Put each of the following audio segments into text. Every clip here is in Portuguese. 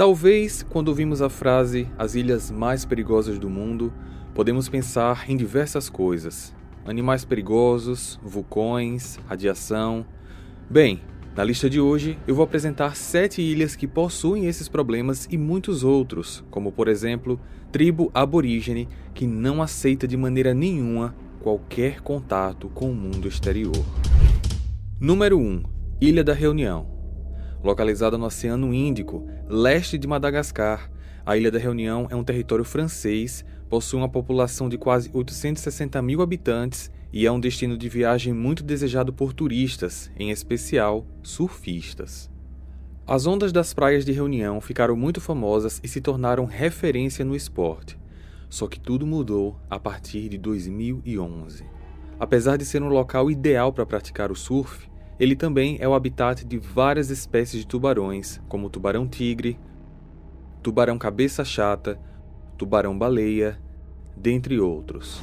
Talvez, quando ouvimos a frase as ilhas mais perigosas do mundo, podemos pensar em diversas coisas: animais perigosos, vulcões, radiação. Bem, na lista de hoje eu vou apresentar sete ilhas que possuem esses problemas e muitos outros, como por exemplo, tribo aborígene que não aceita de maneira nenhuma qualquer contato com o mundo exterior. Número 1. Ilha da Reunião. Localizada no Oceano Índico, leste de Madagascar, a Ilha da Reunião é um território francês, possui uma população de quase 860 mil habitantes e é um destino de viagem muito desejado por turistas, em especial surfistas. As ondas das praias de Reunião ficaram muito famosas e se tornaram referência no esporte. Só que tudo mudou a partir de 2011. Apesar de ser um local ideal para praticar o surf, ele também é o habitat de várias espécies de tubarões, como tubarão-tigre, tubarão cabeça chata, tubarão-baleia, dentre outros.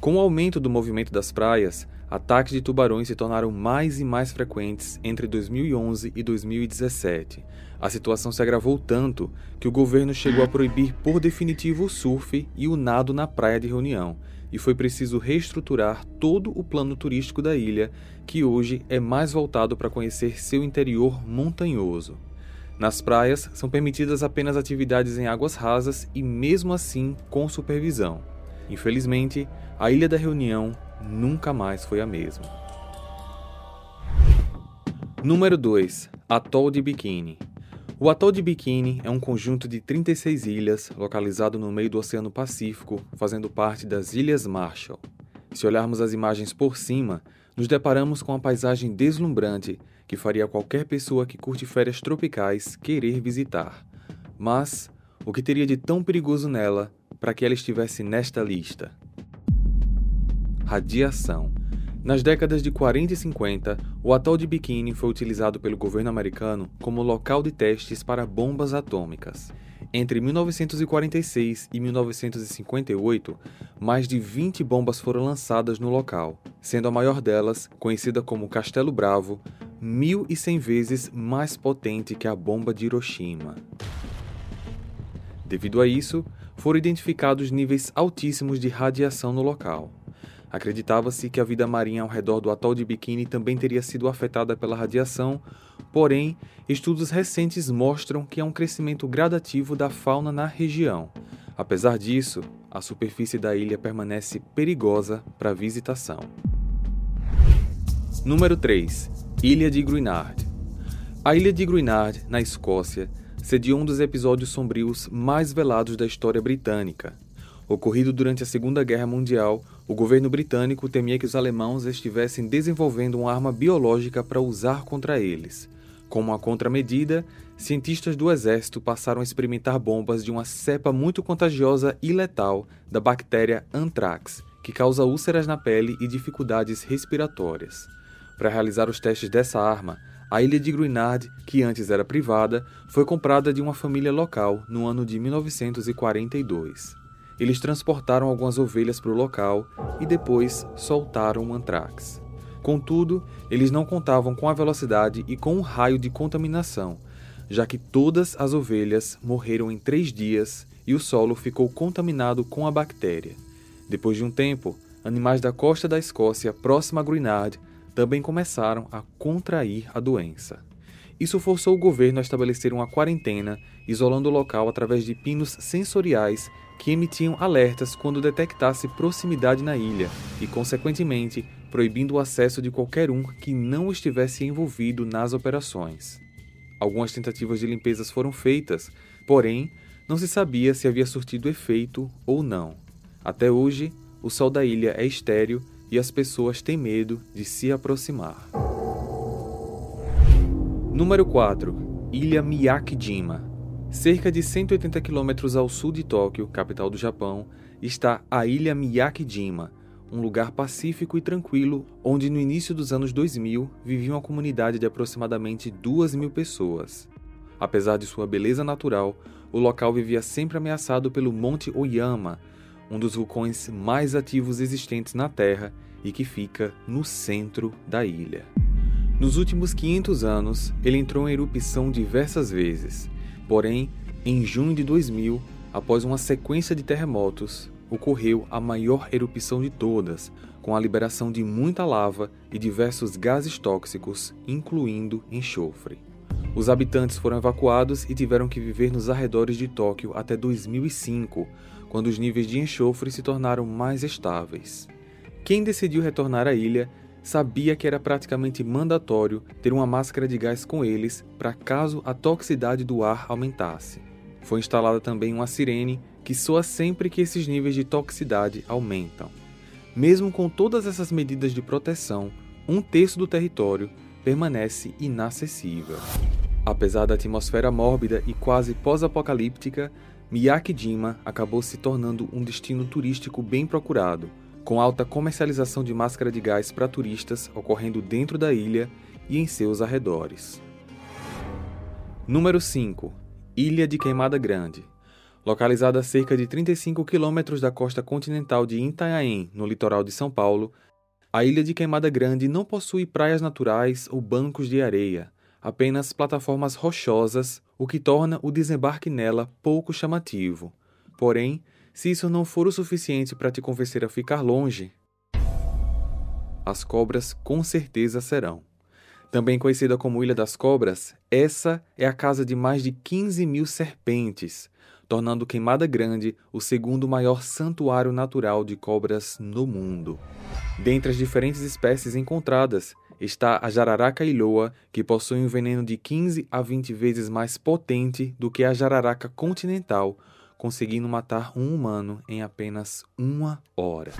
Com o aumento do movimento das praias, ataques de tubarões se tornaram mais e mais frequentes entre 2011 e 2017. A situação se agravou tanto que o governo chegou a proibir por definitivo o surf e o nado na praia de Reunião, e foi preciso reestruturar todo o plano turístico da ilha, que hoje é mais voltado para conhecer seu interior montanhoso. Nas praias são permitidas apenas atividades em águas rasas e, mesmo assim, com supervisão. Infelizmente, a Ilha da Reunião nunca mais foi a mesma. Número 2 Atol de Bikini O Atol de Bikini é um conjunto de 36 ilhas localizado no meio do Oceano Pacífico, fazendo parte das Ilhas Marshall. Se olharmos as imagens por cima, nos deparamos com uma paisagem deslumbrante que faria qualquer pessoa que curte férias tropicais querer visitar. Mas o que teria de tão perigoso nela para que ela estivesse nesta lista? Radiação. Nas décadas de 40 e 50, o atol de Bikini foi utilizado pelo governo americano como local de testes para bombas atômicas. Entre 1946 e 1958, mais de 20 bombas foram lançadas no local, sendo a maior delas, conhecida como Castelo Bravo, 1.100 vezes mais potente que a bomba de Hiroshima. Devido a isso, foram identificados níveis altíssimos de radiação no local. Acreditava-se que a vida marinha ao redor do atol de Bikini também teria sido afetada pela radiação, porém, estudos recentes mostram que há um crescimento gradativo da fauna na região. Apesar disso, a superfície da ilha permanece perigosa para visitação. Número 3. Ilha de Gruinard. A ilha de Gruinard, na Escócia, sediou um dos episódios sombrios mais velados da história britânica. Ocorrido durante a Segunda Guerra Mundial, o governo britânico temia que os alemãos estivessem desenvolvendo uma arma biológica para usar contra eles. Como uma contramedida, cientistas do exército passaram a experimentar bombas de uma cepa muito contagiosa e letal da bactéria anthrax, que causa úlceras na pele e dificuldades respiratórias. Para realizar os testes dessa arma, a ilha de Gruinard, que antes era privada, foi comprada de uma família local no ano de 1942. Eles transportaram algumas ovelhas para o local e depois soltaram o antrax. Contudo, eles não contavam com a velocidade e com o raio de contaminação, já que todas as ovelhas morreram em três dias e o solo ficou contaminado com a bactéria. Depois de um tempo, animais da costa da Escócia, próxima a Gruinard, também começaram a contrair a doença. Isso forçou o governo a estabelecer uma quarentena, isolando o local através de pinos sensoriais que emitiam alertas quando detectasse proximidade na ilha e, consequentemente, proibindo o acesso de qualquer um que não estivesse envolvido nas operações. Algumas tentativas de limpezas foram feitas, porém, não se sabia se havia surtido efeito ou não. Até hoje, o sol da ilha é estéril e as pessoas têm medo de se aproximar. Número 4. Ilha Miyakijima. Cerca de 180 quilômetros ao sul de Tóquio, capital do Japão, está a Ilha Miyakijima, um lugar pacífico e tranquilo onde no início dos anos 2000 vivia uma comunidade de aproximadamente 2 mil pessoas. Apesar de sua beleza natural, o local vivia sempre ameaçado pelo Monte Oyama, um dos vulcões mais ativos existentes na Terra e que fica no centro da ilha. Nos últimos 500 anos, ele entrou em erupção diversas vezes. Porém, em junho de 2000, após uma sequência de terremotos, ocorreu a maior erupção de todas, com a liberação de muita lava e diversos gases tóxicos, incluindo enxofre. Os habitantes foram evacuados e tiveram que viver nos arredores de Tóquio até 2005, quando os níveis de enxofre se tornaram mais estáveis. Quem decidiu retornar à ilha sabia que era praticamente mandatório ter uma máscara de gás com eles para caso a toxicidade do ar aumentasse. Foi instalada também uma sirene que soa sempre que esses níveis de toxicidade aumentam. Mesmo com todas essas medidas de proteção, um terço do território permanece inacessível. Apesar da atmosfera mórbida e quase pós-apocalíptica, Miyake-jima acabou se tornando um destino turístico bem procurado, com alta comercialização de máscara de gás para turistas ocorrendo dentro da ilha e em seus arredores. Número 5. Ilha de Queimada Grande. Localizada a cerca de 35 quilômetros da costa continental de Itanhaém, no litoral de São Paulo, a ilha de Queimada Grande não possui praias naturais ou bancos de areia, apenas plataformas rochosas o que torna o desembarque nela pouco chamativo. Porém, se isso não for o suficiente para te convencer a ficar longe, as cobras com certeza serão. Também conhecida como Ilha das Cobras, essa é a casa de mais de 15 mil serpentes, tornando Queimada Grande o segundo maior santuário natural de cobras no mundo. Dentre as diferentes espécies encontradas, está a jararaca ilhoa, que possui um veneno de 15 a 20 vezes mais potente do que a jararaca continental, conseguindo matar um humano em apenas uma hora.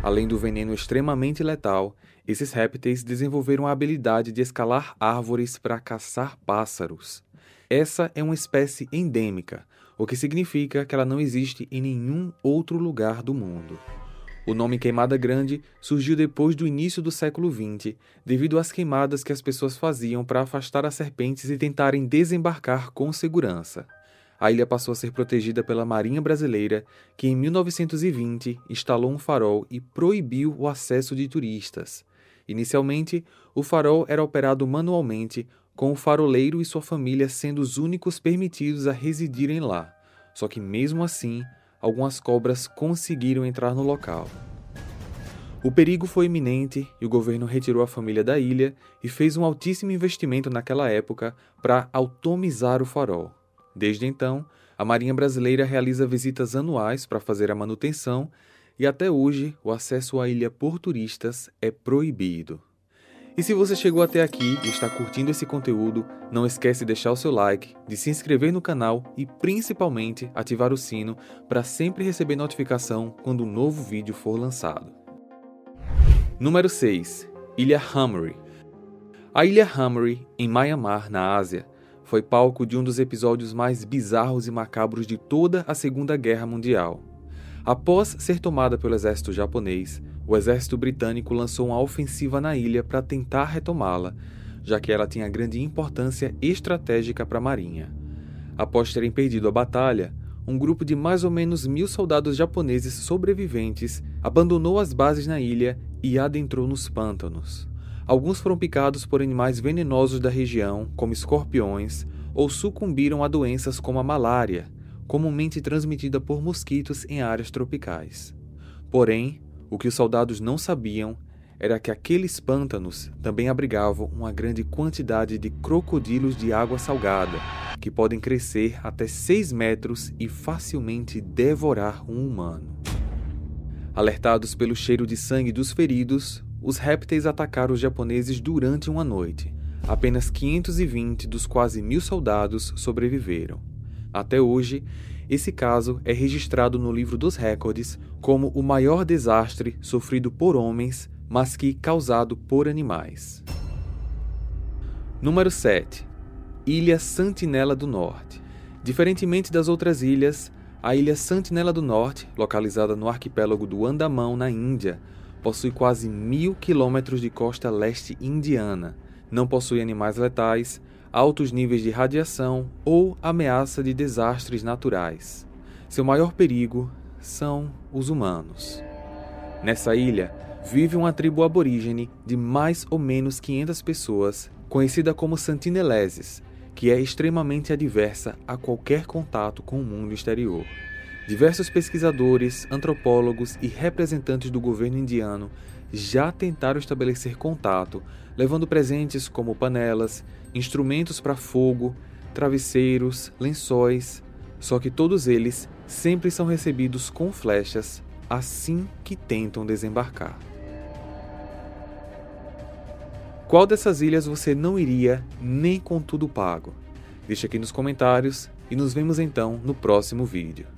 Além do veneno extremamente letal, esses répteis desenvolveram a habilidade de escalar árvores para caçar pássaros. Essa é uma espécie endêmica, o que significa que ela não existe em nenhum outro lugar do mundo. O nome Queimada Grande surgiu depois do início do século XX, devido às queimadas que as pessoas faziam para afastar as serpentes e tentarem desembarcar com segurança. A ilha passou a ser protegida pela Marinha Brasileira, que em 1920 instalou um farol e proibiu o acesso de turistas. Inicialmente, o farol era operado manualmente, com o faroleiro e sua família sendo os únicos permitidos a residirem lá. Só que mesmo assim, algumas cobras conseguiram entrar no local. O perigo foi iminente e o governo retirou a família da ilha e fez um altíssimo investimento naquela época para automizar o farol. Desde então, a Marinha Brasileira realiza visitas anuais para fazer a manutenção e até hoje o acesso à ilha por turistas é proibido. E se você chegou até aqui e está curtindo esse conteúdo, não esquece de deixar o seu like, de se inscrever no canal e principalmente ativar o sino para sempre receber notificação quando um novo vídeo for lançado. Número 6. Ilha Hamuri. A Ilha Hamuri, em Myanmar, na Ásia, foi palco de um dos episódios mais bizarros e macabros de toda a Segunda Guerra Mundial. Após ser tomada pelo exército japonês, o exército britânico lançou uma ofensiva na ilha para tentar retomá-la, já que ela tinha grande importância estratégica para a marinha. Após terem perdido a batalha, um grupo de mais ou menos mil soldados japoneses sobreviventes abandonou as bases na ilha e adentrou nos pântanos. Alguns foram picados por animais venenosos da região, como escorpiões, ou sucumbiram a doenças como a malária, comumente transmitida por mosquitos em áreas tropicais. Porém, o que os soldados não sabiam era que aqueles pântanos também abrigavam uma grande quantidade de crocodilos de água salgada, que podem crescer até 6 metros e facilmente devorar um humano. Alertados pelo cheiro de sangue dos feridos, os répteis atacaram os japoneses durante uma noite. Apenas 520 dos quase mil soldados sobreviveram. Até hoje, esse caso é registrado no livro dos recordes como o maior desastre sofrido por homens, mas que causado por animais. Número 7. Ilha Santinela do Norte. Diferentemente das outras ilhas, a ilha Santinela do Norte, localizada no arquipélago do Andamão, na Índia, possui quase mil quilômetros de costa leste indiana, não possui animais letais, altos níveis de radiação ou ameaça de desastres naturais. Seu maior perigo são os humanos. Nessa ilha vive uma tribo aborígene de mais ou menos 500 pessoas, conhecida como Santineleses, que é extremamente adversa a qualquer contato com o mundo exterior. Diversos pesquisadores, antropólogos e representantes do governo indiano já tentaram estabelecer contato, levando presentes como panelas, instrumentos para fogo, travesseiros, lençóis, só que todos eles sempre são recebidos com flechas assim que tentam desembarcar. Qual dessas ilhas você não iria nem com tudo pago? Deixe aqui nos comentários e nos vemos então no próximo vídeo.